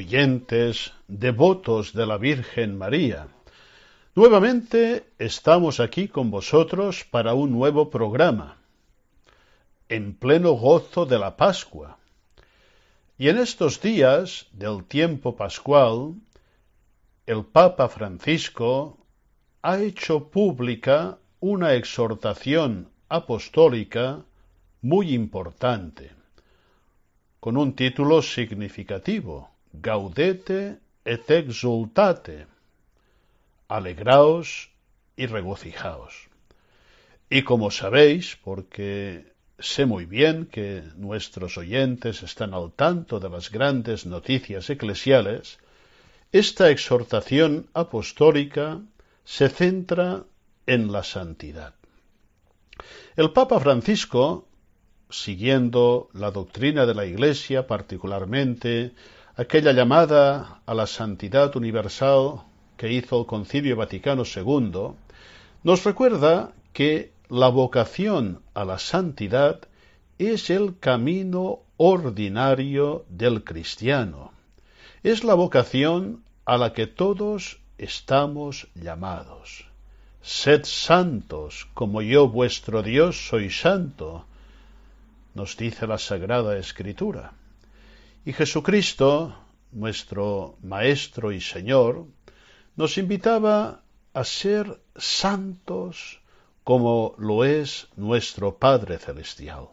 oyentes, devotos de la Virgen María, nuevamente estamos aquí con vosotros para un nuevo programa, en pleno gozo de la Pascua. Y en estos días del tiempo pascual, el Papa Francisco ha hecho pública una exhortación apostólica muy importante, con un título significativo, Gaudete et exultate, alegraos y regocijaos. Y como sabéis, porque sé muy bien que nuestros oyentes están al tanto de las grandes noticias eclesiales, esta exhortación apostólica se centra en la santidad. El Papa Francisco, siguiendo la doctrina de la Iglesia, particularmente aquella llamada a la santidad universal que hizo el Concilio Vaticano II, nos recuerda que la vocación a la santidad es el camino ordinario del cristiano. Es la vocación a la que todos estamos llamados. Sed santos, como yo vuestro Dios soy santo, nos dice la Sagrada Escritura. Y Jesucristo, nuestro Maestro y Señor, nos invitaba a ser santos como lo es nuestro Padre Celestial.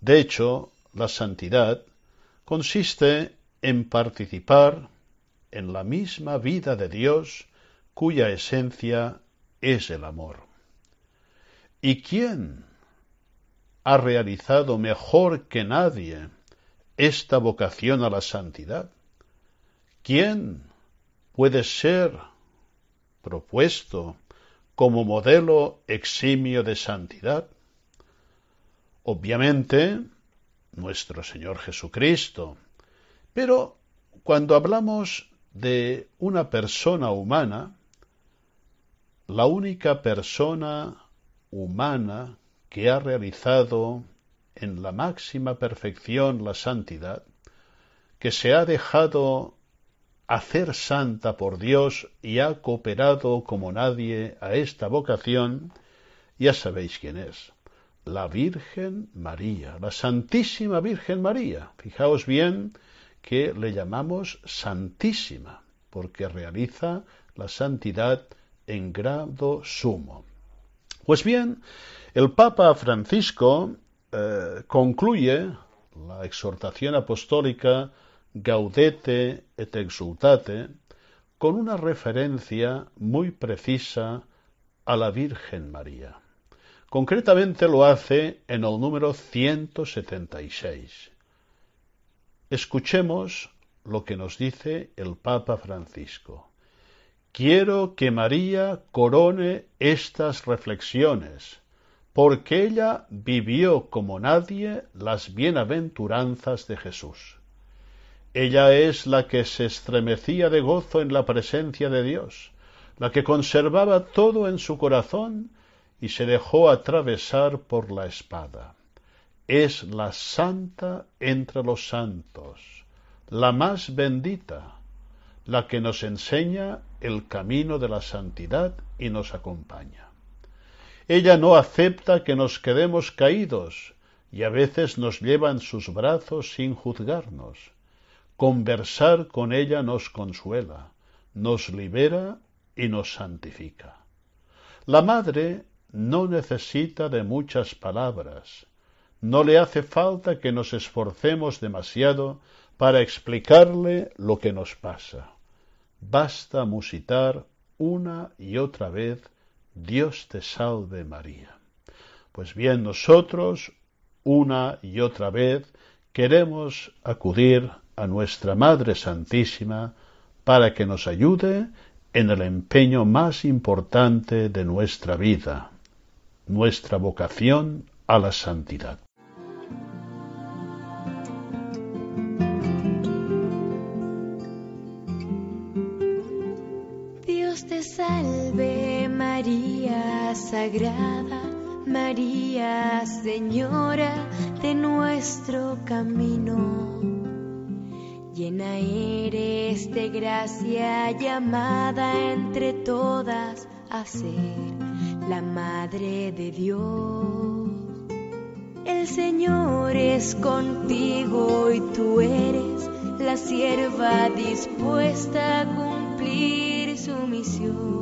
De hecho, la santidad consiste en participar en la misma vida de Dios cuya esencia es el amor. ¿Y quién ha realizado mejor que nadie esta vocación a la santidad? ¿Quién puede ser propuesto como modelo eximio de santidad? Obviamente, nuestro Señor Jesucristo. Pero cuando hablamos de una persona humana, la única persona humana que ha realizado en la máxima perfección la santidad, que se ha dejado hacer santa por Dios y ha cooperado como nadie a esta vocación, ya sabéis quién es, la Virgen María, la Santísima Virgen María. Fijaos bien que le llamamos Santísima, porque realiza la santidad en grado sumo. Pues bien, el Papa Francisco eh, concluye la exhortación apostólica Gaudete et exultate con una referencia muy precisa a la Virgen María. Concretamente lo hace en el número 176. Escuchemos lo que nos dice el Papa Francisco. Quiero que María corone estas reflexiones, porque ella vivió como nadie las bienaventuranzas de Jesús. Ella es la que se estremecía de gozo en la presencia de Dios, la que conservaba todo en su corazón y se dejó atravesar por la espada. Es la santa entre los santos, la más bendita, la que nos enseña el camino de la santidad y nos acompaña. Ella no acepta que nos quedemos caídos y a veces nos lleva en sus brazos sin juzgarnos. Conversar con ella nos consuela, nos libera y nos santifica. La madre no necesita de muchas palabras, no le hace falta que nos esforcemos demasiado para explicarle lo que nos pasa. Basta musitar una y otra vez Dios te salve María. Pues bien, nosotros una y otra vez queremos acudir a nuestra Madre Santísima para que nos ayude en el empeño más importante de nuestra vida, nuestra vocación a la santidad. Dios te salve María Sagrada, María Señora de nuestro camino. Llena eres de gracia llamada entre todas a ser la Madre de Dios. El Señor es contigo y tú eres la sierva dispuesta a cumplir su misión.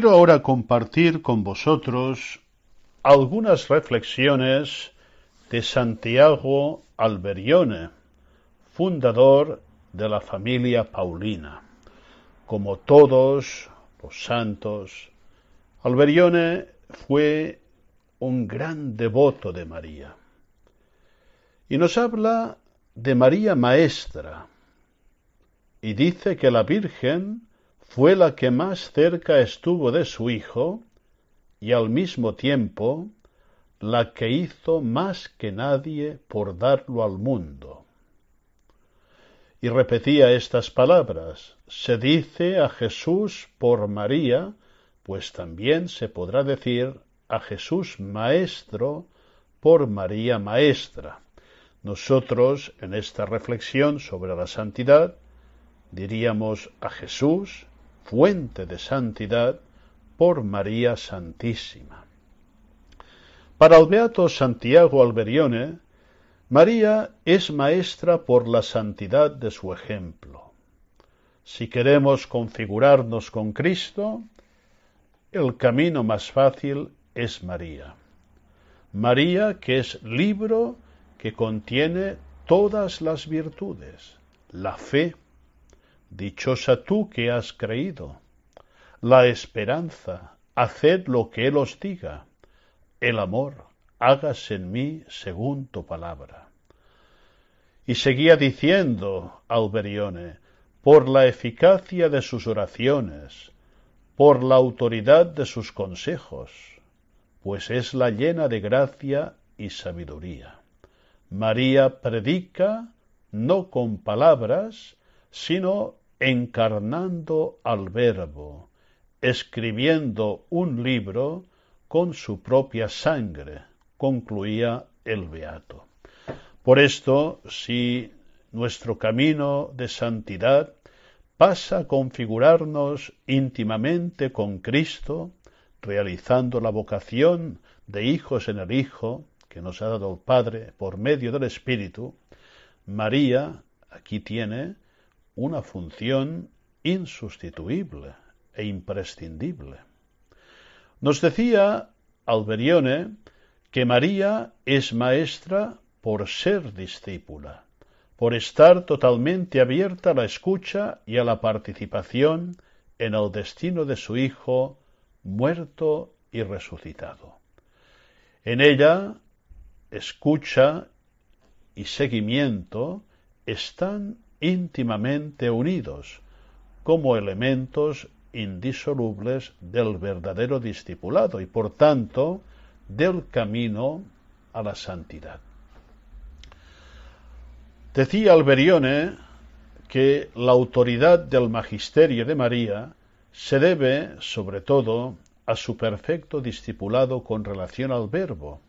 Quiero ahora compartir con vosotros algunas reflexiones de Santiago Alberione, fundador de la familia Paulina. Como todos los santos, Alberione fue un gran devoto de María. Y nos habla de María Maestra, y dice que la Virgen fue la que más cerca estuvo de su Hijo, y al mismo tiempo la que hizo más que nadie por darlo al mundo y repetía estas palabras, se dice a Jesús por María, pues también se podrá decir a Jesús Maestro por María Maestra. Nosotros, en esta reflexión sobre la santidad, diríamos a Jesús, fuente de santidad, por María Santísima. Para el beato Santiago Alberione, María es maestra por la santidad de su ejemplo. Si queremos configurarnos con Cristo, el camino más fácil es María. María que es libro que contiene todas las virtudes, la fe, dichosa tú que has creído, la esperanza, haced lo que Él os diga, el amor, hágase en mí según tu palabra. Y seguía diciendo Alberione, por la eficacia de sus oraciones, por la autoridad de sus consejos, pues es la llena de gracia y sabiduría. María predica no con palabras, sino encarnando al Verbo, escribiendo un libro con su propia sangre, concluía el Beato. Por esto, si nuestro camino de santidad pasa a configurarnos íntimamente con Cristo, realizando la vocación de hijos en el Hijo que nos ha dado el Padre por medio del Espíritu, María aquí tiene una función insustituible e imprescindible. Nos decía Alberione que María es maestra por ser discípula, por estar totalmente abierta a la escucha y a la participación en el destino de su Hijo muerto y resucitado. En ella, escucha y seguimiento están íntimamente unidos como elementos indisolubles del verdadero discipulado y por tanto del camino a la santidad. Decía Alberione que la autoridad del magisterio de María se debe, sobre todo, a su perfecto discipulado con relación al Verbo,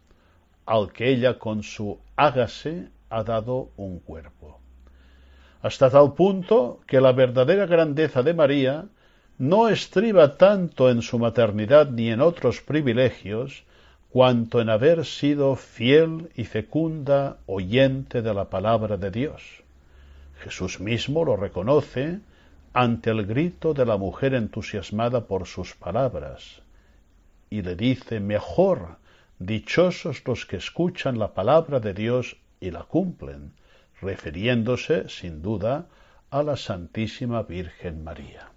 al que ella con su hágase ha dado un cuerpo. Hasta tal punto que la verdadera grandeza de María no estriba tanto en su maternidad ni en otros privilegios, cuanto en haber sido fiel y fecunda oyente de la palabra de Dios. Jesús mismo lo reconoce ante el grito de la mujer entusiasmada por sus palabras, y le dice, mejor, dichosos los que escuchan la palabra de Dios y la cumplen, refiriéndose, sin duda, a la Santísima Virgen María.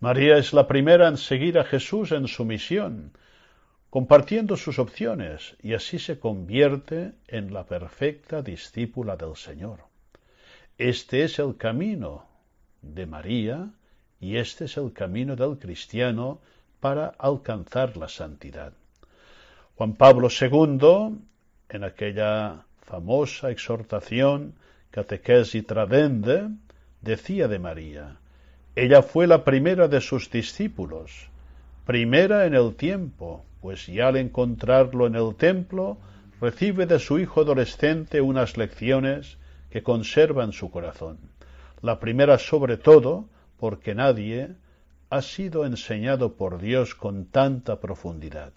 María es la primera en seguir a Jesús en su misión, compartiendo sus opciones y así se convierte en la perfecta discípula del Señor. Este es el camino de María y este es el camino del cristiano para alcanzar la santidad. Juan Pablo II, en aquella famosa exhortación Catequesi Tradende, decía de María, ella fue la primera de sus discípulos, primera en el tiempo, pues ya al encontrarlo en el templo, recibe de su hijo adolescente unas lecciones que conservan su corazón. La primera sobre todo porque nadie ha sido enseñado por Dios con tanta profundidad.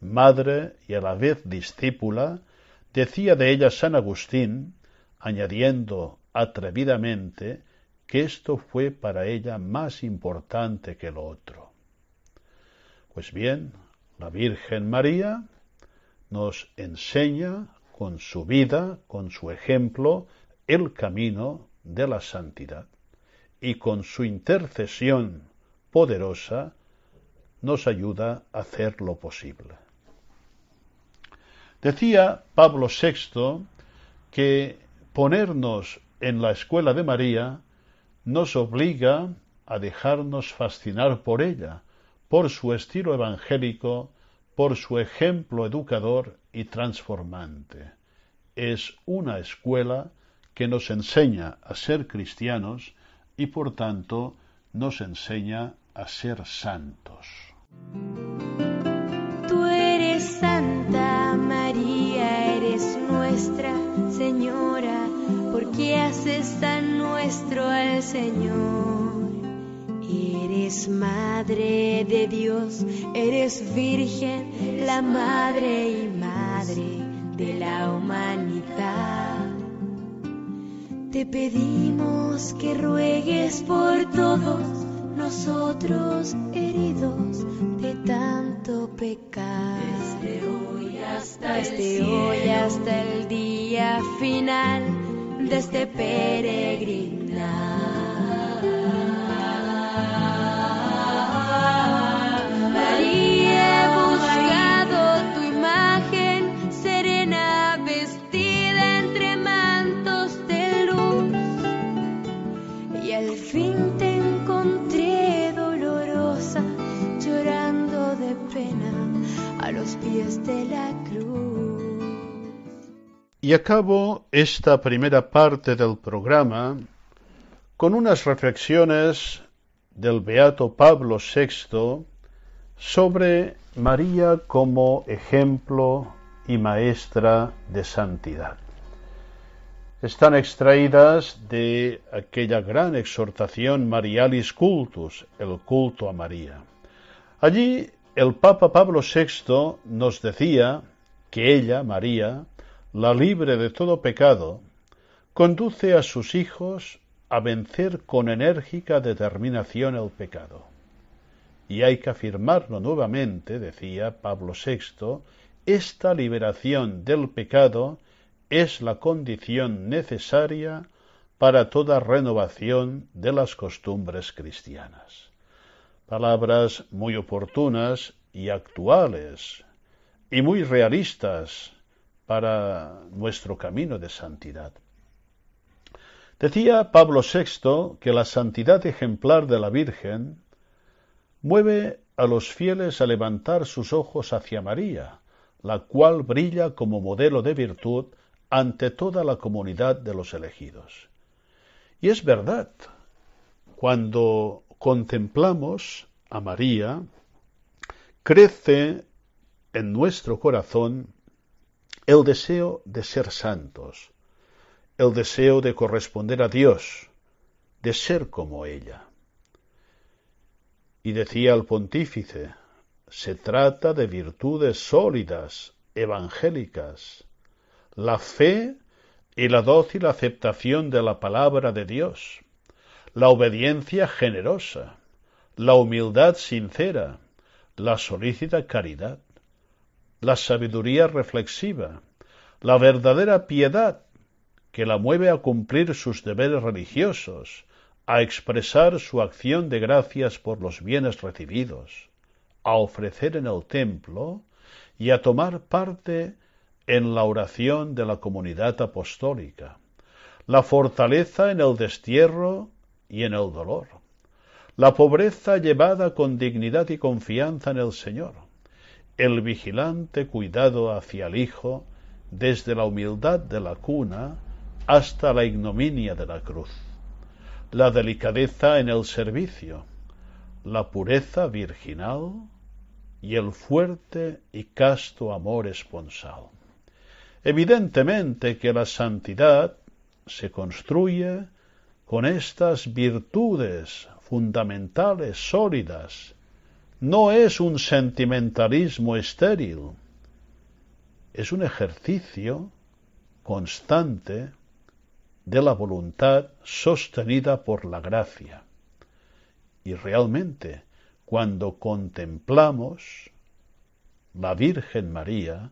Madre y a la vez discípula, decía de ella San Agustín, añadiendo atrevidamente que esto fue para ella más importante que lo otro. Pues bien, la Virgen María nos enseña con su vida, con su ejemplo, el camino de la santidad y con su intercesión poderosa nos ayuda a hacer lo posible. Decía Pablo VI que ponernos en la escuela de María nos obliga a dejarnos fascinar por ella, por su estilo evangélico, por su ejemplo educador y transformante. Es una escuela que nos enseña a ser cristianos y por tanto nos enseña a ser santos. Señor. Eres Madre de Dios, eres Virgen, la Madre y Madre de la humanidad. Te pedimos que ruegues por todos nosotros heridos de tanto pecar. Desde hoy hasta, Desde el, hoy cielo, hasta el día final de este peregrinar. Y acabo esta primera parte del programa con unas reflexiones del beato Pablo VI sobre María como ejemplo y maestra de santidad. Están extraídas de aquella gran exhortación Marialis Cultus, el culto a María. Allí el Papa Pablo VI nos decía que ella, María, la libre de todo pecado, conduce a sus hijos a vencer con enérgica determinación el pecado. Y hay que afirmarlo nuevamente, decía Pablo VI, esta liberación del pecado es la condición necesaria para toda renovación de las costumbres cristianas. Palabras muy oportunas y actuales y muy realistas para nuestro camino de santidad. Decía Pablo VI que la santidad ejemplar de la Virgen mueve a los fieles a levantar sus ojos hacia María, la cual brilla como modelo de virtud ante toda la comunidad de los elegidos. Y es verdad, cuando contemplamos a María, crece en nuestro corazón el deseo de ser santos, el deseo de corresponder a Dios, de ser como ella. Y decía el pontífice, se trata de virtudes sólidas, evangélicas, la fe y la dócil aceptación de la palabra de Dios, la obediencia generosa, la humildad sincera, la solícita caridad, la sabiduría reflexiva, la verdadera piedad que la mueve a cumplir sus deberes religiosos, a expresar su acción de gracias por los bienes recibidos, a ofrecer en el templo y a tomar parte en la oración de la comunidad apostólica, la fortaleza en el destierro y en el dolor, la pobreza llevada con dignidad y confianza en el Señor, el vigilante cuidado hacia el Hijo desde la humildad de la cuna hasta la ignominia de la cruz, la delicadeza en el servicio, la pureza virginal y el fuerte y casto amor esponsal. Evidentemente que la santidad se construye con estas virtudes fundamentales sólidas. No es un sentimentalismo estéril, es un ejercicio constante de la voluntad sostenida por la gracia. Y realmente, cuando contemplamos la Virgen María,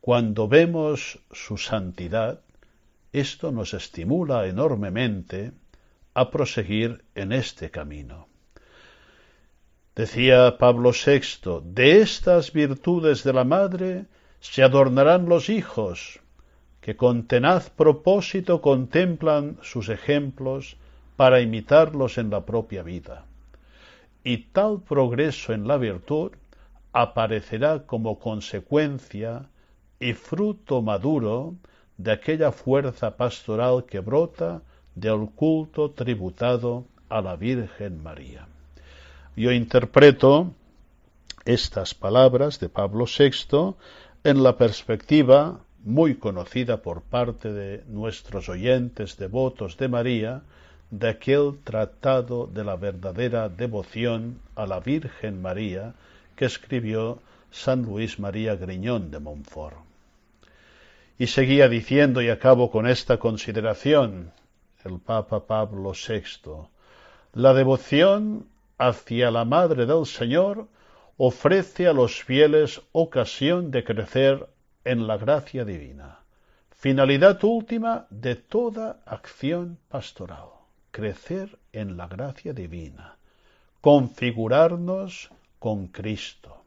cuando vemos su santidad, esto nos estimula enormemente a proseguir en este camino. Decía Pablo VI, de estas virtudes de la madre se adornarán los hijos, que con tenaz propósito contemplan sus ejemplos para imitarlos en la propia vida. Y tal progreso en la virtud aparecerá como consecuencia y fruto maduro de aquella fuerza pastoral que brota del culto tributado a la Virgen María. Yo interpreto estas palabras de Pablo VI en la perspectiva muy conocida por parte de nuestros oyentes devotos de María, de aquel tratado de la verdadera devoción a la Virgen María que escribió San Luis María Griñón de Montfort. Y seguía diciendo, y acabo con esta consideración, el Papa Pablo VI, la devoción hacia la Madre del Señor ofrece a los fieles ocasión de crecer en la gracia divina, finalidad última de toda acción pastoral, crecer en la gracia divina, configurarnos con Cristo.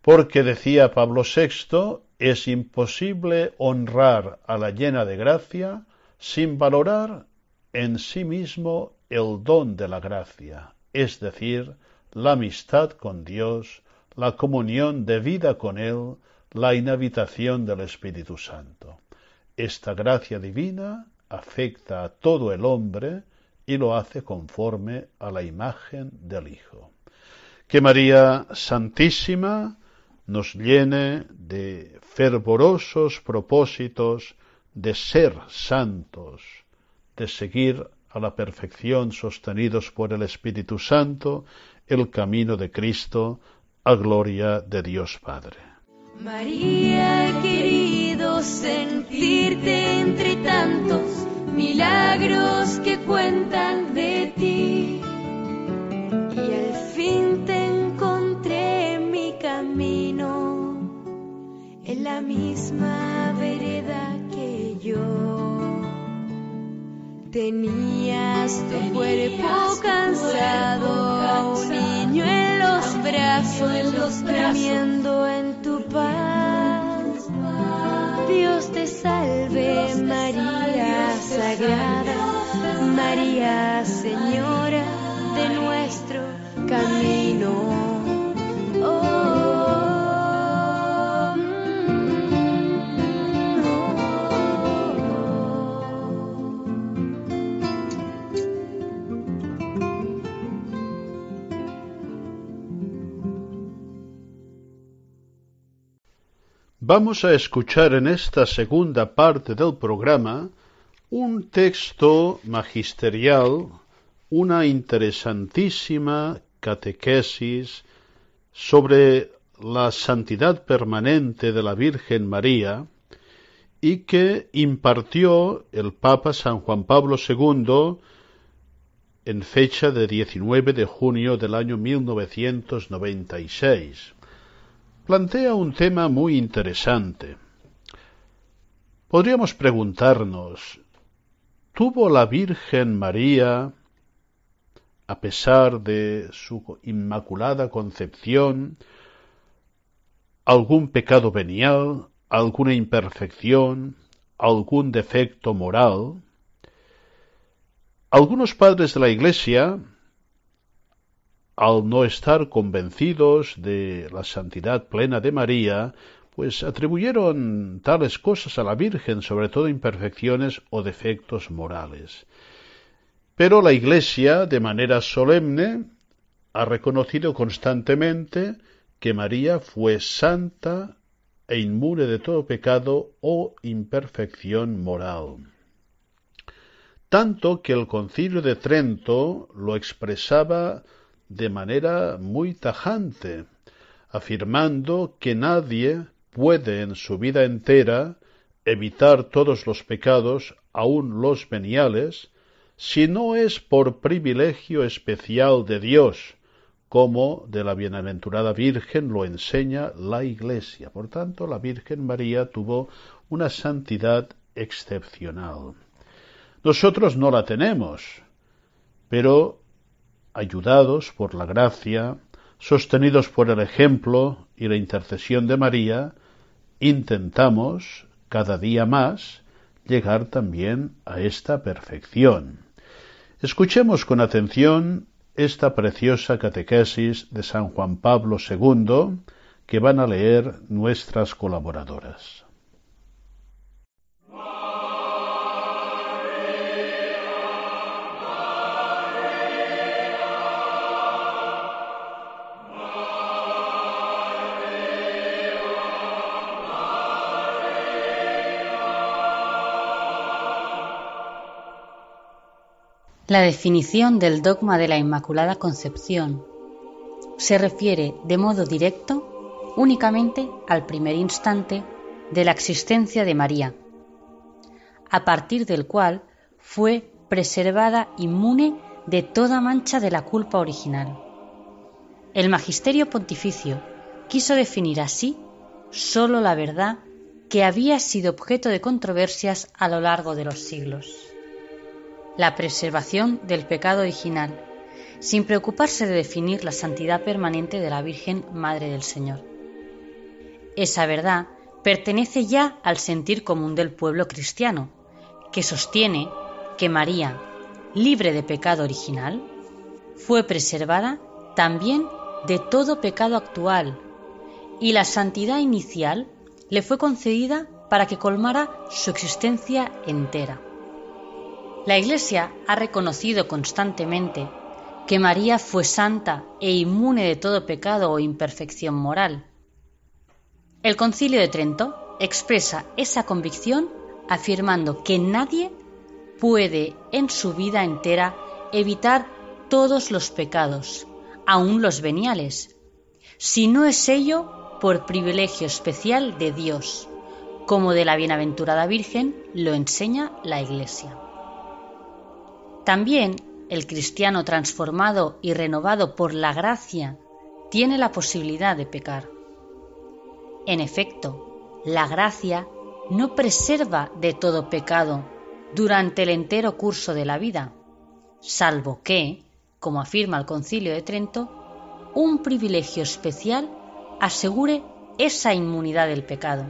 Porque decía Pablo VI, es imposible honrar a la llena de gracia sin valorar en sí mismo el don de la gracia, es decir, la amistad con Dios, la comunión de vida con Él, la inhabitación del Espíritu Santo. Esta gracia divina afecta a todo el hombre y lo hace conforme a la imagen del Hijo. Que María Santísima nos llene de fervorosos propósitos de ser santos, de seguir a la perfección sostenidos por el Espíritu Santo el camino de Cristo a gloria de Dios Padre. María, he querido sentirte entre tantos milagros que cuentan de ti. Y al fin te encontré mi camino en la misma vereda que yo. Tenías tu cuerpo cansado, un niño en los brazos, durmiendo en tu paz. Dios te salve María Sagrada, María Señora de nuestro camino. Vamos a escuchar en esta segunda parte del programa un texto magisterial, una interesantísima catequesis sobre la santidad permanente de la Virgen María y que impartió el Papa San Juan Pablo II en fecha de 19 de junio del año 1996 plantea un tema muy interesante. Podríamos preguntarnos, ¿tuvo la Virgen María, a pesar de su inmaculada concepción, algún pecado venial, alguna imperfección, algún defecto moral? Algunos padres de la Iglesia al no estar convencidos de la santidad plena de María, pues atribuyeron tales cosas a la Virgen, sobre todo imperfecciones o defectos morales. Pero la Iglesia, de manera solemne, ha reconocido constantemente que María fue santa e inmune de todo pecado o imperfección moral. Tanto que el concilio de Trento lo expresaba de manera muy tajante, afirmando que nadie puede en su vida entera evitar todos los pecados, aun los veniales, si no es por privilegio especial de Dios, como de la bienaventurada Virgen lo enseña la Iglesia. Por tanto, la Virgen María tuvo una santidad excepcional. Nosotros no la tenemos, pero ayudados por la gracia, sostenidos por el ejemplo y la intercesión de María, intentamos cada día más llegar también a esta perfección. Escuchemos con atención esta preciosa catequesis de San Juan Pablo II que van a leer nuestras colaboradoras. La definición del dogma de la Inmaculada Concepción se refiere de modo directo únicamente al primer instante de la existencia de María, a partir del cual fue preservada inmune de toda mancha de la culpa original. El magisterio pontificio quiso definir así sólo la verdad que había sido objeto de controversias a lo largo de los siglos la preservación del pecado original, sin preocuparse de definir la santidad permanente de la Virgen Madre del Señor. Esa verdad pertenece ya al sentir común del pueblo cristiano, que sostiene que María, libre de pecado original, fue preservada también de todo pecado actual, y la santidad inicial le fue concedida para que colmara su existencia entera. La Iglesia ha reconocido constantemente que María fue santa e inmune de todo pecado o imperfección moral, El concilio de Trento expresa esa convicción afirmando que nadie puede en su vida entera evitar todos los pecados, aun los veniales, si no es ello por privilegio especial de Dios, como de la bienaventurada Virgen lo enseña la Iglesia. También el cristiano transformado y renovado por la gracia tiene la posibilidad de pecar. En efecto, la gracia no preserva de todo pecado durante el entero curso de la vida, salvo que, como afirma el Concilio de Trento, un privilegio especial asegure esa inmunidad del pecado.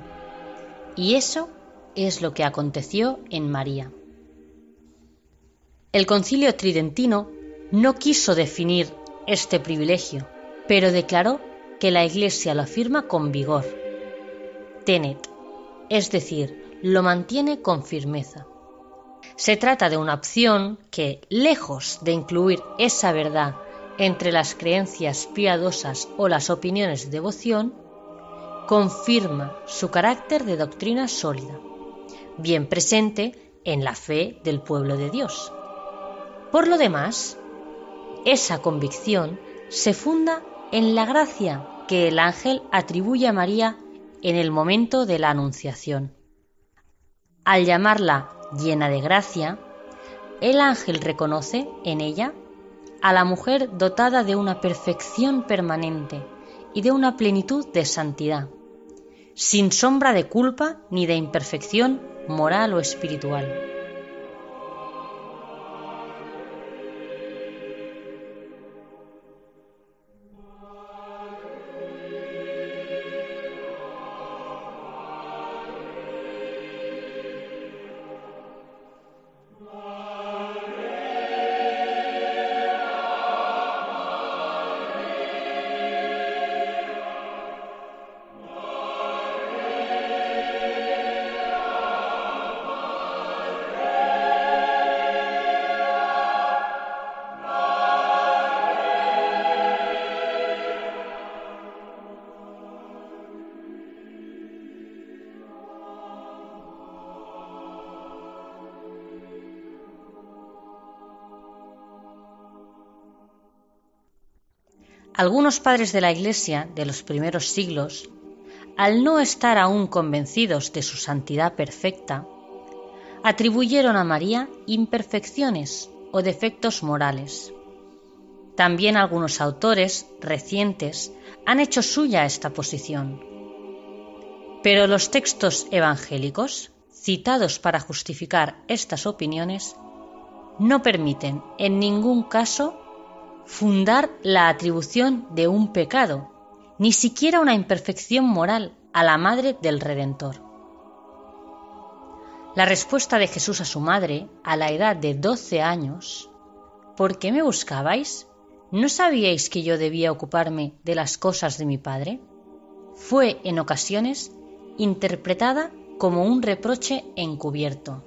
Y eso es lo que aconteció en María. El concilio tridentino no quiso definir este privilegio, pero declaró que la Iglesia lo afirma con vigor. Tenet, es decir, lo mantiene con firmeza. Se trata de una opción que, lejos de incluir esa verdad entre las creencias piadosas o las opiniones de devoción, confirma su carácter de doctrina sólida, bien presente en la fe del pueblo de Dios. Por lo demás, esa convicción se funda en la gracia que el ángel atribuye a María en el momento de la Anunciación. Al llamarla llena de gracia, el ángel reconoce en ella a la mujer dotada de una perfección permanente y de una plenitud de santidad, sin sombra de culpa ni de imperfección moral o espiritual. Algunos padres de la Iglesia de los primeros siglos, al no estar aún convencidos de su santidad perfecta, atribuyeron a María imperfecciones o defectos morales. También algunos autores recientes han hecho suya esta posición. Pero los textos evangélicos, citados para justificar estas opiniones, no permiten en ningún caso fundar la atribución de un pecado, ni siquiera una imperfección moral a la madre del Redentor. La respuesta de Jesús a su madre, a la edad de doce años, ¿por qué me buscabais? ¿No sabíais que yo debía ocuparme de las cosas de mi Padre? Fue en ocasiones interpretada como un reproche encubierto.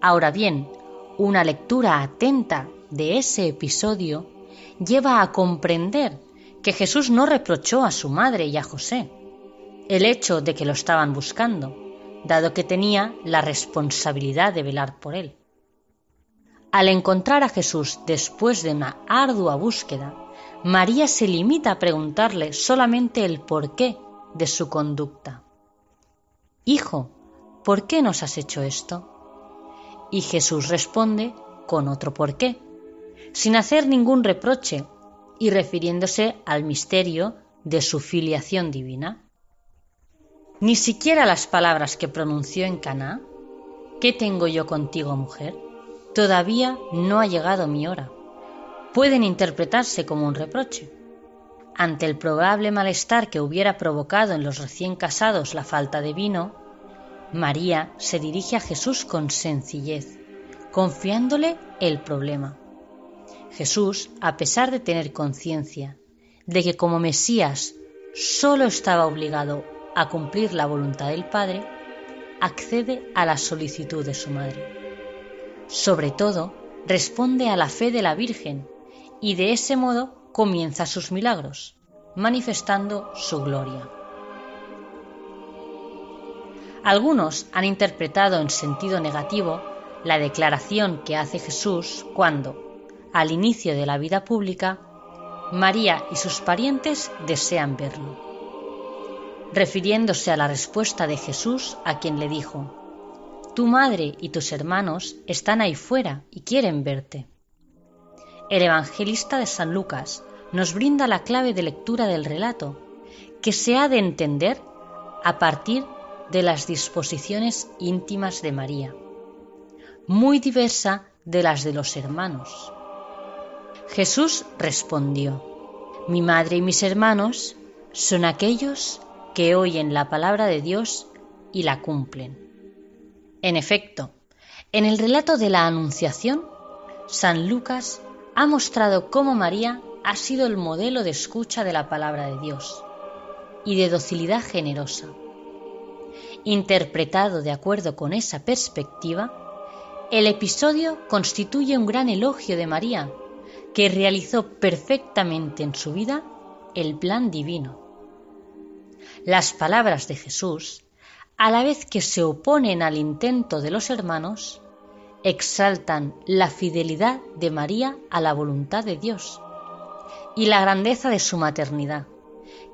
Ahora bien, una lectura atenta de ese episodio lleva a comprender que Jesús no reprochó a su madre y a José el hecho de que lo estaban buscando, dado que tenía la responsabilidad de velar por él. Al encontrar a Jesús después de una ardua búsqueda, María se limita a preguntarle solamente el porqué de su conducta. Hijo, ¿por qué nos has hecho esto? Y Jesús responde con otro porqué sin hacer ningún reproche y refiriéndose al misterio de su filiación divina. Ni siquiera las palabras que pronunció en Caná, ¿qué tengo yo contigo, mujer? Todavía no ha llegado mi hora. Pueden interpretarse como un reproche. Ante el probable malestar que hubiera provocado en los recién casados la falta de vino, María se dirige a Jesús con sencillez, confiándole el problema. Jesús, a pesar de tener conciencia de que como Mesías solo estaba obligado a cumplir la voluntad del Padre, accede a la solicitud de su madre. Sobre todo, responde a la fe de la Virgen y de ese modo comienza sus milagros, manifestando su gloria. Algunos han interpretado en sentido negativo la declaración que hace Jesús cuando, al inicio de la vida pública, María y sus parientes desean verlo, refiriéndose a la respuesta de Jesús a quien le dijo, Tu madre y tus hermanos están ahí fuera y quieren verte. El evangelista de San Lucas nos brinda la clave de lectura del relato, que se ha de entender a partir de las disposiciones íntimas de María, muy diversa de las de los hermanos. Jesús respondió, Mi madre y mis hermanos son aquellos que oyen la palabra de Dios y la cumplen. En efecto, en el relato de la Anunciación, San Lucas ha mostrado cómo María ha sido el modelo de escucha de la palabra de Dios y de docilidad generosa. Interpretado de acuerdo con esa perspectiva, el episodio constituye un gran elogio de María, que realizó perfectamente en su vida el plan divino. Las palabras de Jesús, a la vez que se oponen al intento de los hermanos, exaltan la fidelidad de María a la voluntad de Dios y la grandeza de su maternidad,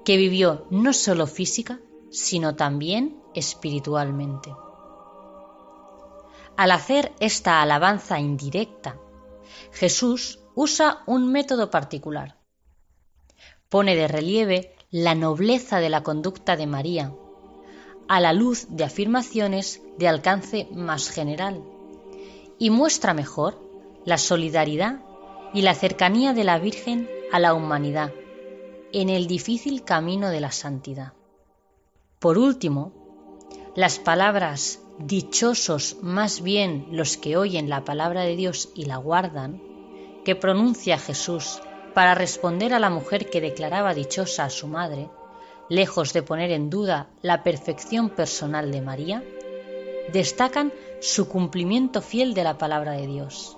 que vivió no solo física, sino también espiritualmente. Al hacer esta alabanza indirecta, Jesús usa un método particular. Pone de relieve la nobleza de la conducta de María, a la luz de afirmaciones de alcance más general, y muestra mejor la solidaridad y la cercanía de la Virgen a la humanidad en el difícil camino de la santidad. Por último, las palabras dichosos más bien los que oyen la palabra de Dios y la guardan, que pronuncia Jesús para responder a la mujer que declaraba dichosa a su madre, lejos de poner en duda la perfección personal de María, destacan su cumplimiento fiel de la palabra de Dios.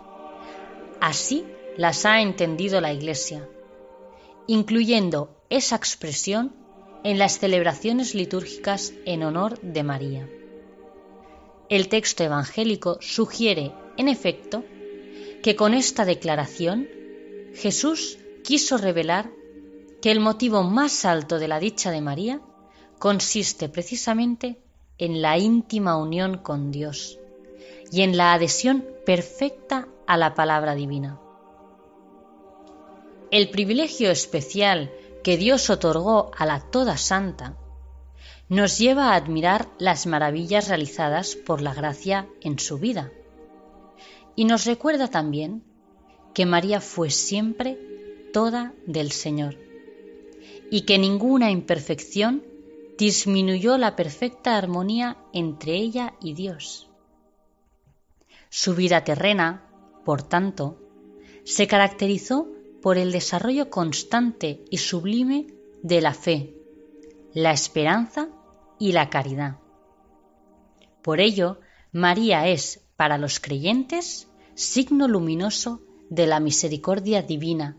Así las ha entendido la Iglesia, incluyendo esa expresión en las celebraciones litúrgicas en honor de María. El texto evangélico sugiere, en efecto, que con esta declaración Jesús quiso revelar que el motivo más alto de la dicha de María consiste precisamente en la íntima unión con Dios y en la adhesión perfecta a la palabra divina. El privilegio especial que Dios otorgó a la Toda Santa nos lleva a admirar las maravillas realizadas por la gracia en su vida. Y nos recuerda también que María fue siempre toda del Señor y que ninguna imperfección disminuyó la perfecta armonía entre ella y Dios. Su vida terrena, por tanto, se caracterizó por el desarrollo constante y sublime de la fe, la esperanza y la caridad. Por ello, María es, para los creyentes, signo luminoso de la misericordia divina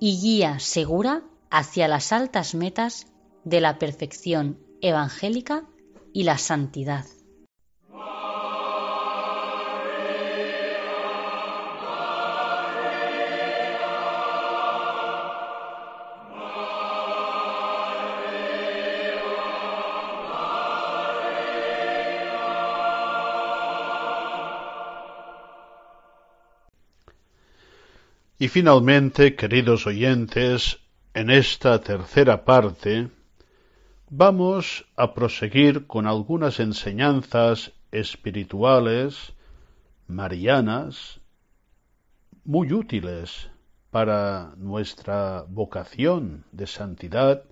y guía segura hacia las altas metas de la perfección evangélica y la santidad. Y finalmente, queridos oyentes, en esta tercera parte vamos a proseguir con algunas enseñanzas espirituales marianas muy útiles para nuestra vocación de santidad,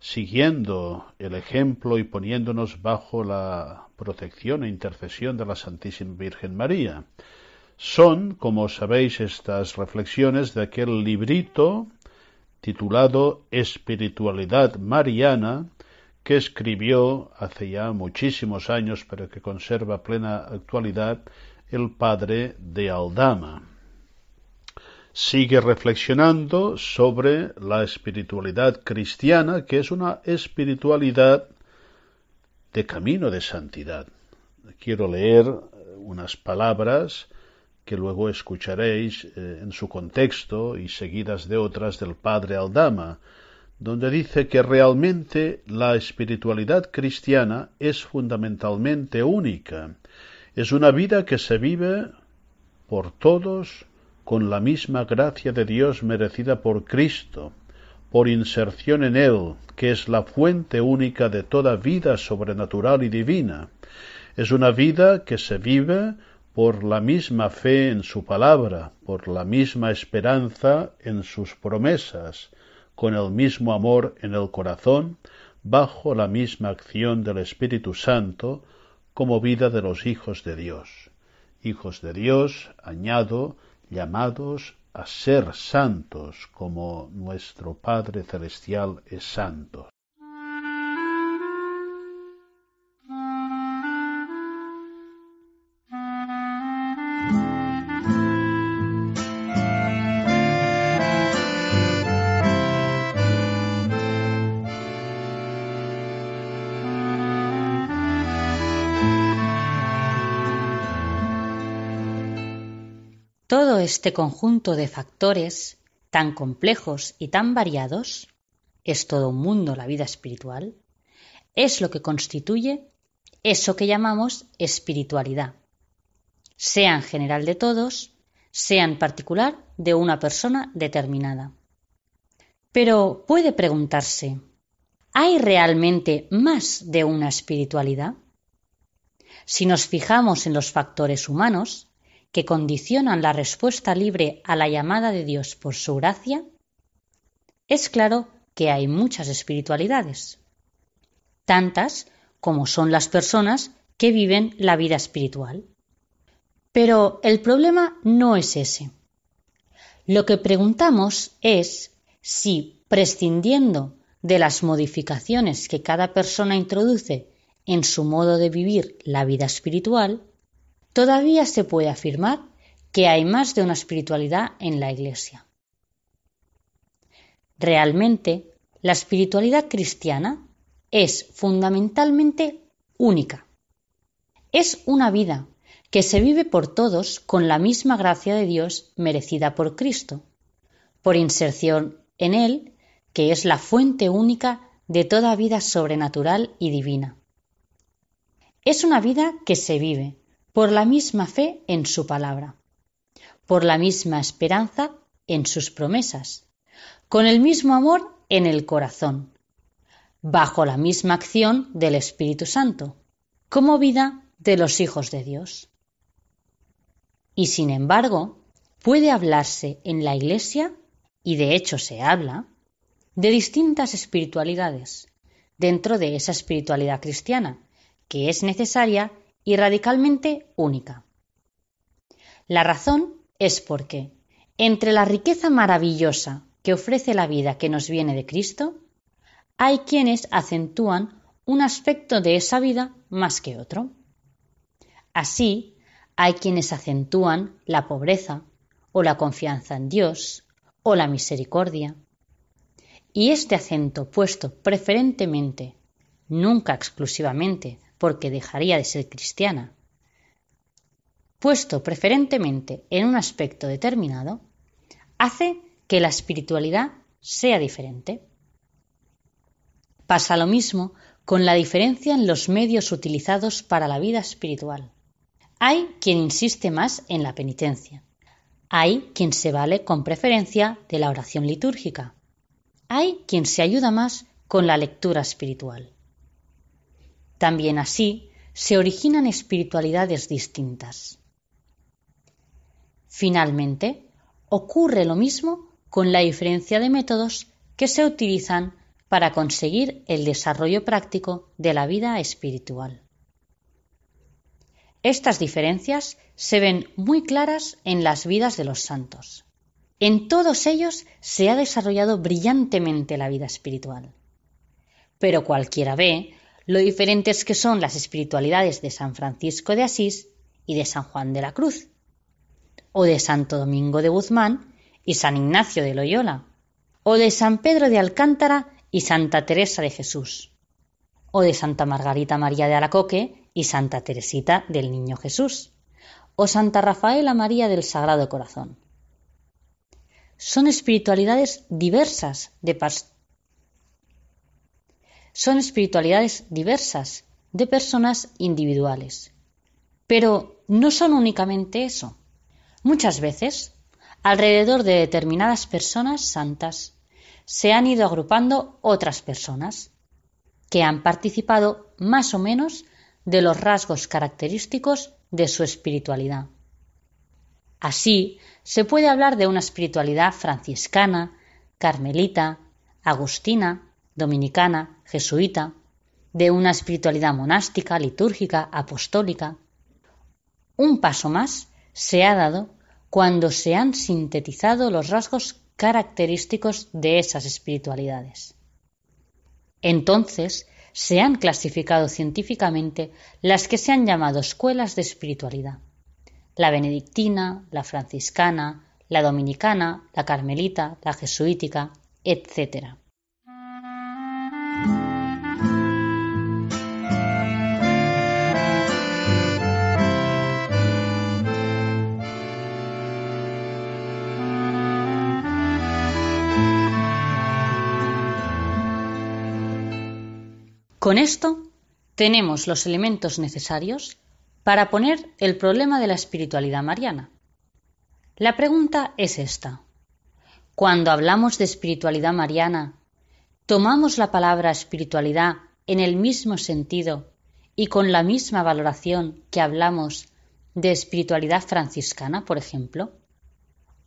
siguiendo el ejemplo y poniéndonos bajo la protección e intercesión de la Santísima Virgen María. Son, como sabéis, estas reflexiones de aquel librito titulado Espiritualidad Mariana, que escribió hace ya muchísimos años, pero que conserva plena actualidad, el padre de Aldama. Sigue reflexionando sobre la espiritualidad cristiana, que es una espiritualidad de camino de santidad. Quiero leer unas palabras que luego escucharéis eh, en su contexto y seguidas de otras del padre Aldama, donde dice que realmente la espiritualidad cristiana es fundamentalmente única. Es una vida que se vive por todos con la misma gracia de Dios merecida por Cristo, por inserción en Él, que es la fuente única de toda vida sobrenatural y divina. Es una vida que se vive por la misma fe en su palabra, por la misma esperanza en sus promesas, con el mismo amor en el corazón, bajo la misma acción del Espíritu Santo, como vida de los hijos de Dios. Hijos de Dios, añado, llamados a ser santos como nuestro Padre Celestial es santo. Este conjunto de factores tan complejos y tan variados, es todo un mundo la vida espiritual, es lo que constituye eso que llamamos espiritualidad, sea en general de todos, sea en particular de una persona determinada. Pero puede preguntarse, ¿hay realmente más de una espiritualidad? Si nos fijamos en los factores humanos, que condicionan la respuesta libre a la llamada de Dios por su gracia, es claro que hay muchas espiritualidades, tantas como son las personas que viven la vida espiritual. Pero el problema no es ese. Lo que preguntamos es si, prescindiendo de las modificaciones que cada persona introduce en su modo de vivir la vida espiritual, todavía se puede afirmar que hay más de una espiritualidad en la Iglesia. Realmente, la espiritualidad cristiana es fundamentalmente única. Es una vida que se vive por todos con la misma gracia de Dios merecida por Cristo, por inserción en Él, que es la fuente única de toda vida sobrenatural y divina. Es una vida que se vive, por la misma fe en su palabra, por la misma esperanza en sus promesas, con el mismo amor en el corazón, bajo la misma acción del Espíritu Santo, como vida de los hijos de Dios. Y sin embargo, puede hablarse en la Iglesia, y de hecho se habla, de distintas espiritualidades dentro de esa espiritualidad cristiana, que es necesaria y radicalmente única. La razón es porque, entre la riqueza maravillosa que ofrece la vida que nos viene de Cristo, hay quienes acentúan un aspecto de esa vida más que otro. Así, hay quienes acentúan la pobreza o la confianza en Dios o la misericordia. Y este acento puesto preferentemente, nunca exclusivamente, porque dejaría de ser cristiana, puesto preferentemente en un aspecto determinado, hace que la espiritualidad sea diferente. Pasa lo mismo con la diferencia en los medios utilizados para la vida espiritual. Hay quien insiste más en la penitencia. Hay quien se vale con preferencia de la oración litúrgica. Hay quien se ayuda más con la lectura espiritual. También así se originan espiritualidades distintas. Finalmente, ocurre lo mismo con la diferencia de métodos que se utilizan para conseguir el desarrollo práctico de la vida espiritual. Estas diferencias se ven muy claras en las vidas de los santos. En todos ellos se ha desarrollado brillantemente la vida espiritual. Pero cualquiera ve lo diferentes que son las espiritualidades de San Francisco de Asís y de San Juan de la Cruz, o de Santo Domingo de Guzmán y San Ignacio de Loyola, o de San Pedro de Alcántara y Santa Teresa de Jesús, o de Santa Margarita María de Alacoque y Santa Teresita del Niño Jesús, o Santa Rafaela María del Sagrado Corazón. Son espiritualidades diversas de son espiritualidades diversas de personas individuales. Pero no son únicamente eso. Muchas veces, alrededor de determinadas personas santas, se han ido agrupando otras personas que han participado más o menos de los rasgos característicos de su espiritualidad. Así, se puede hablar de una espiritualidad franciscana, carmelita, agustina, dominicana, jesuita, de una espiritualidad monástica, litúrgica, apostólica. Un paso más se ha dado cuando se han sintetizado los rasgos característicos de esas espiritualidades. Entonces se han clasificado científicamente las que se han llamado escuelas de espiritualidad. La benedictina, la franciscana, la dominicana, la carmelita, la jesuítica, etc. Con esto tenemos los elementos necesarios para poner el problema de la espiritualidad mariana. La pregunta es esta. Cuando hablamos de espiritualidad mariana, ¿tomamos la palabra espiritualidad en el mismo sentido y con la misma valoración que hablamos de espiritualidad franciscana, por ejemplo,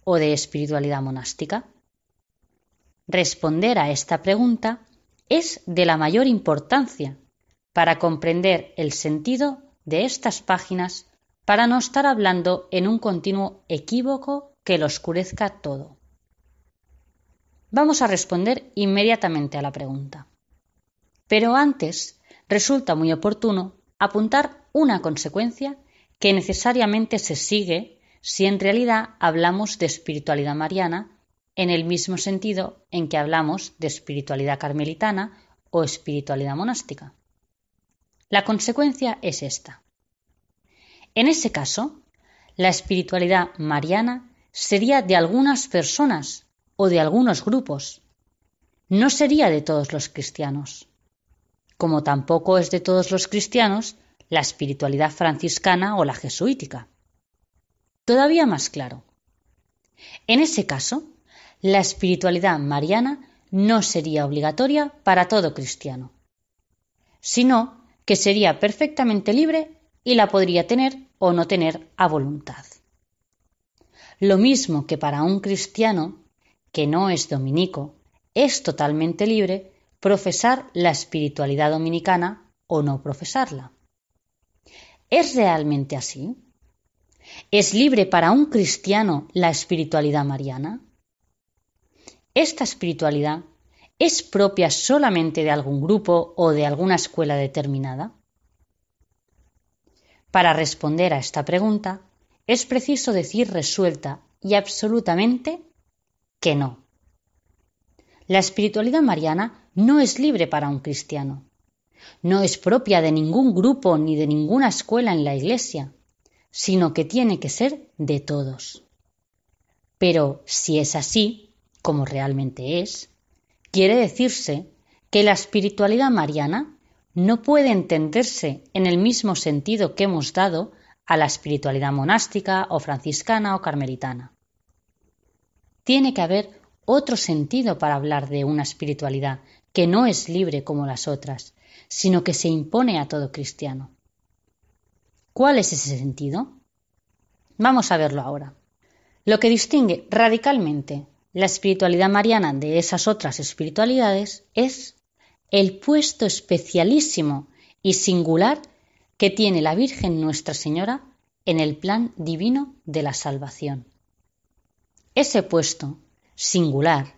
o de espiritualidad monástica? Responder a esta pregunta es de la mayor importancia para comprender el sentido de estas páginas para no estar hablando en un continuo equívoco que lo oscurezca todo. Vamos a responder inmediatamente a la pregunta. Pero antes resulta muy oportuno apuntar una consecuencia que necesariamente se sigue si en realidad hablamos de espiritualidad mariana en el mismo sentido en que hablamos de espiritualidad carmelitana o espiritualidad monástica. La consecuencia es esta. En ese caso, la espiritualidad mariana sería de algunas personas o de algunos grupos, no sería de todos los cristianos, como tampoco es de todos los cristianos la espiritualidad franciscana o la jesuítica. Todavía más claro. En ese caso, la espiritualidad mariana no sería obligatoria para todo cristiano, sino que sería perfectamente libre y la podría tener o no tener a voluntad. Lo mismo que para un cristiano que no es dominico, es totalmente libre profesar la espiritualidad dominicana o no profesarla. ¿Es realmente así? ¿Es libre para un cristiano la espiritualidad mariana? ¿Esta espiritualidad es propia solamente de algún grupo o de alguna escuela determinada? Para responder a esta pregunta, es preciso decir resuelta y absolutamente que no. La espiritualidad mariana no es libre para un cristiano. No es propia de ningún grupo ni de ninguna escuela en la Iglesia, sino que tiene que ser de todos. Pero si es así, como realmente es, quiere decirse que la espiritualidad mariana no puede entenderse en el mismo sentido que hemos dado a la espiritualidad monástica o franciscana o carmelitana. Tiene que haber otro sentido para hablar de una espiritualidad que no es libre como las otras, sino que se impone a todo cristiano. ¿Cuál es ese sentido? Vamos a verlo ahora. Lo que distingue radicalmente la espiritualidad mariana de esas otras espiritualidades es el puesto especialísimo y singular que tiene la Virgen Nuestra Señora en el plan divino de la salvación. Ese puesto singular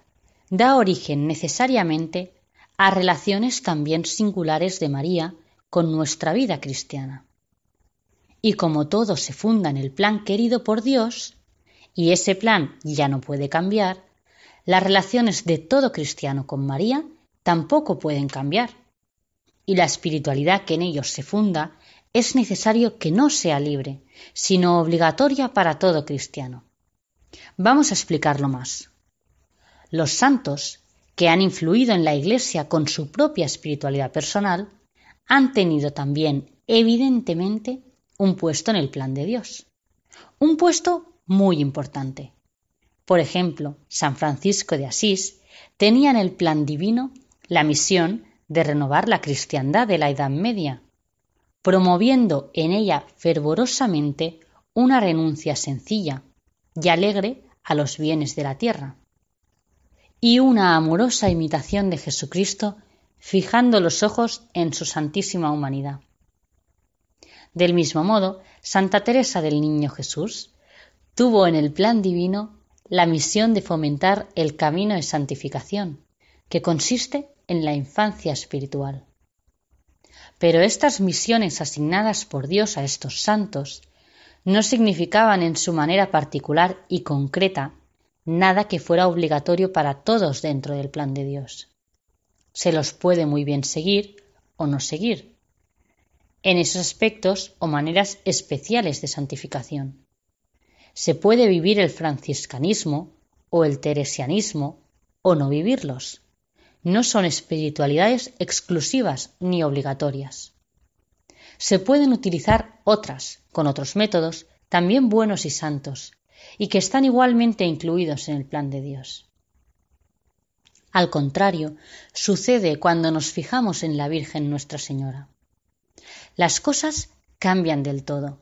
da origen necesariamente a relaciones también singulares de María con nuestra vida cristiana. Y como todo se funda en el plan querido por Dios, y ese plan ya no puede cambiar, las relaciones de todo cristiano con María tampoco pueden cambiar. y la espiritualidad que en ellos se funda, es necesario que no sea libre, sino obligatoria para todo cristiano. Vamos a explicarlo más. Los santos, que han influido en la Iglesia con su propia espiritualidad personal, han tenido también, evidentemente, un puesto en el plan de Dios. Un puesto muy importante. Por ejemplo, San Francisco de Asís tenía en el plan divino la misión de renovar la cristiandad de la Edad Media, promoviendo en ella fervorosamente una renuncia sencilla y alegre a los bienes de la tierra, y una amorosa imitación de Jesucristo fijando los ojos en su santísima humanidad. Del mismo modo, Santa Teresa del Niño Jesús tuvo en el plan divino la misión de fomentar el camino de santificación, que consiste en la infancia espiritual. Pero estas misiones asignadas por Dios a estos santos no significaban en su manera particular y concreta nada que fuera obligatorio para todos dentro del plan de Dios. Se los puede muy bien seguir o no seguir, en esos aspectos o maneras especiales de santificación. Se puede vivir el franciscanismo o el teresianismo o no vivirlos no son espiritualidades exclusivas ni obligatorias. Se pueden utilizar otras, con otros métodos, también buenos y santos, y que están igualmente incluidos en el plan de Dios. Al contrario, sucede cuando nos fijamos en la Virgen Nuestra Señora. Las cosas cambian del todo,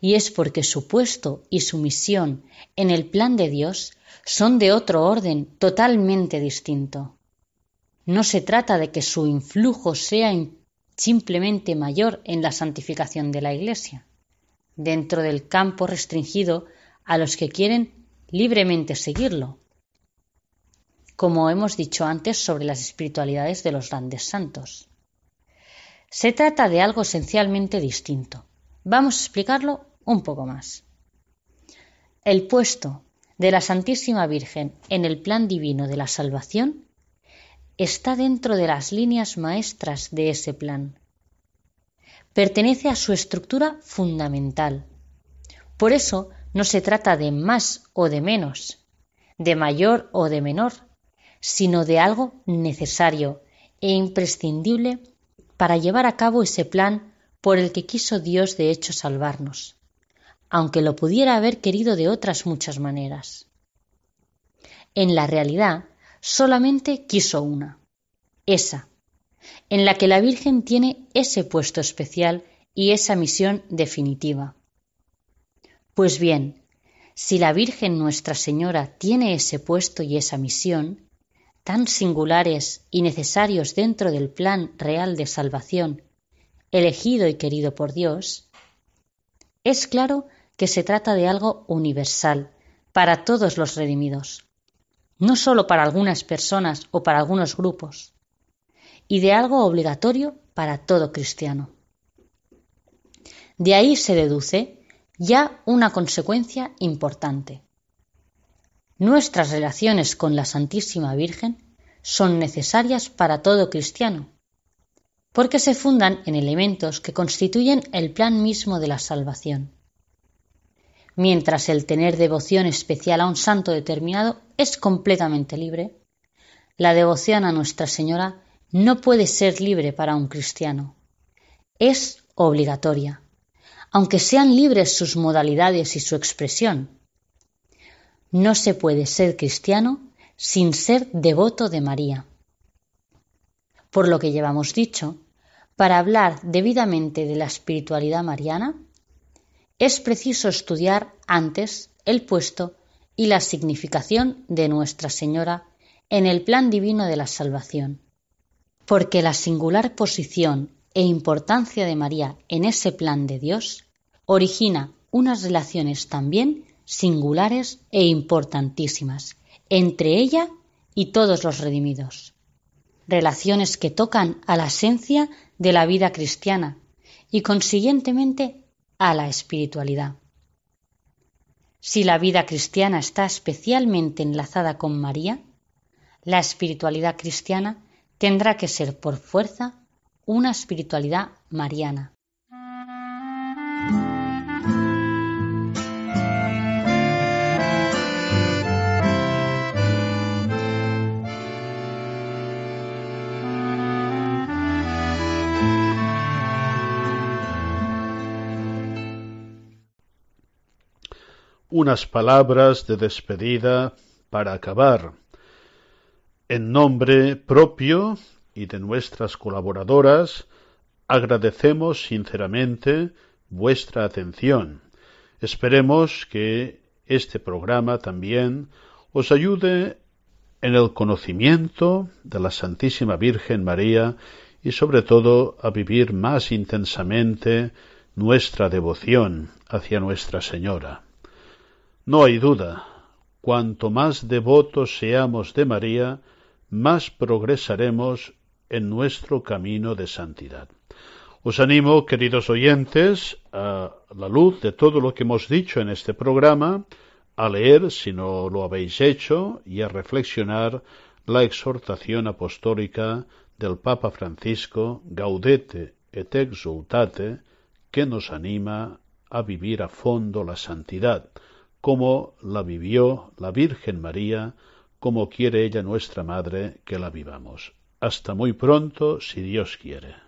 y es porque su puesto y su misión en el plan de Dios son de otro orden totalmente distinto. No se trata de que su influjo sea simplemente mayor en la santificación de la Iglesia, dentro del campo restringido a los que quieren libremente seguirlo, como hemos dicho antes sobre las espiritualidades de los grandes santos. Se trata de algo esencialmente distinto. Vamos a explicarlo un poco más. El puesto de la Santísima Virgen en el plan divino de la salvación está dentro de las líneas maestras de ese plan. Pertenece a su estructura fundamental. Por eso no se trata de más o de menos, de mayor o de menor, sino de algo necesario e imprescindible para llevar a cabo ese plan por el que quiso Dios de hecho salvarnos, aunque lo pudiera haber querido de otras muchas maneras. En la realidad, solamente quiso una, esa, en la que la Virgen tiene ese puesto especial y esa misión definitiva. Pues bien, si la Virgen Nuestra Señora tiene ese puesto y esa misión, tan singulares y necesarios dentro del plan real de salvación, elegido y querido por Dios, es claro que se trata de algo universal para todos los redimidos no sólo para algunas personas o para algunos grupos, y de algo obligatorio para todo cristiano. De ahí se deduce ya una consecuencia importante. Nuestras relaciones con la Santísima Virgen son necesarias para todo cristiano, porque se fundan en elementos que constituyen el plan mismo de la salvación mientras el tener devoción especial a un santo determinado es completamente libre, la devoción a Nuestra Señora no puede ser libre para un cristiano. Es obligatoria, aunque sean libres sus modalidades y su expresión. No se puede ser cristiano sin ser devoto de María. Por lo que llevamos dicho, para hablar debidamente de la espiritualidad mariana, es preciso estudiar antes el puesto y la significación de Nuestra Señora en el plan divino de la salvación, porque la singular posición e importancia de María en ese plan de Dios origina unas relaciones también singulares e importantísimas entre ella y todos los redimidos. Relaciones que tocan a la esencia de la vida cristiana y consiguientemente a la espiritualidad. Si la vida cristiana está especialmente enlazada con María, la espiritualidad cristiana tendrá que ser por fuerza una espiritualidad mariana. Unas palabras de despedida para acabar. En nombre propio y de nuestras colaboradoras, agradecemos sinceramente vuestra atención. Esperemos que este programa también os ayude en el conocimiento de la Santísima Virgen María y sobre todo a vivir más intensamente nuestra devoción hacia Nuestra Señora. No hay duda, cuanto más devotos seamos de María, más progresaremos en nuestro camino de santidad. Os animo, queridos oyentes, a la luz de todo lo que hemos dicho en este programa, a leer, si no lo habéis hecho, y a reflexionar la exhortación apostólica del Papa Francisco, Gaudete et exultate, que nos anima a vivir a fondo la santidad, como la vivió la Virgen María, como quiere ella nuestra Madre que la vivamos. Hasta muy pronto, si Dios quiere.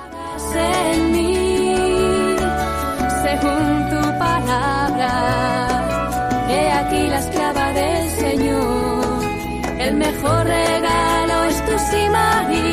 El mejor regalo es tu sí, María.